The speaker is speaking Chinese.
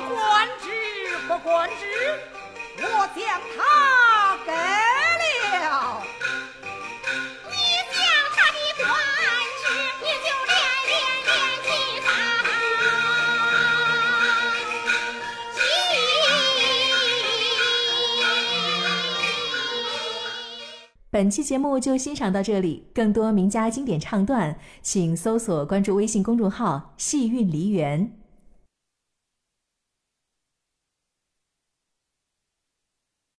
官职不官职我将他给了你将他的官职你就连连连本期节目就欣赏到这里更多名家经典唱段请搜索关注微信公众号戏韵梨园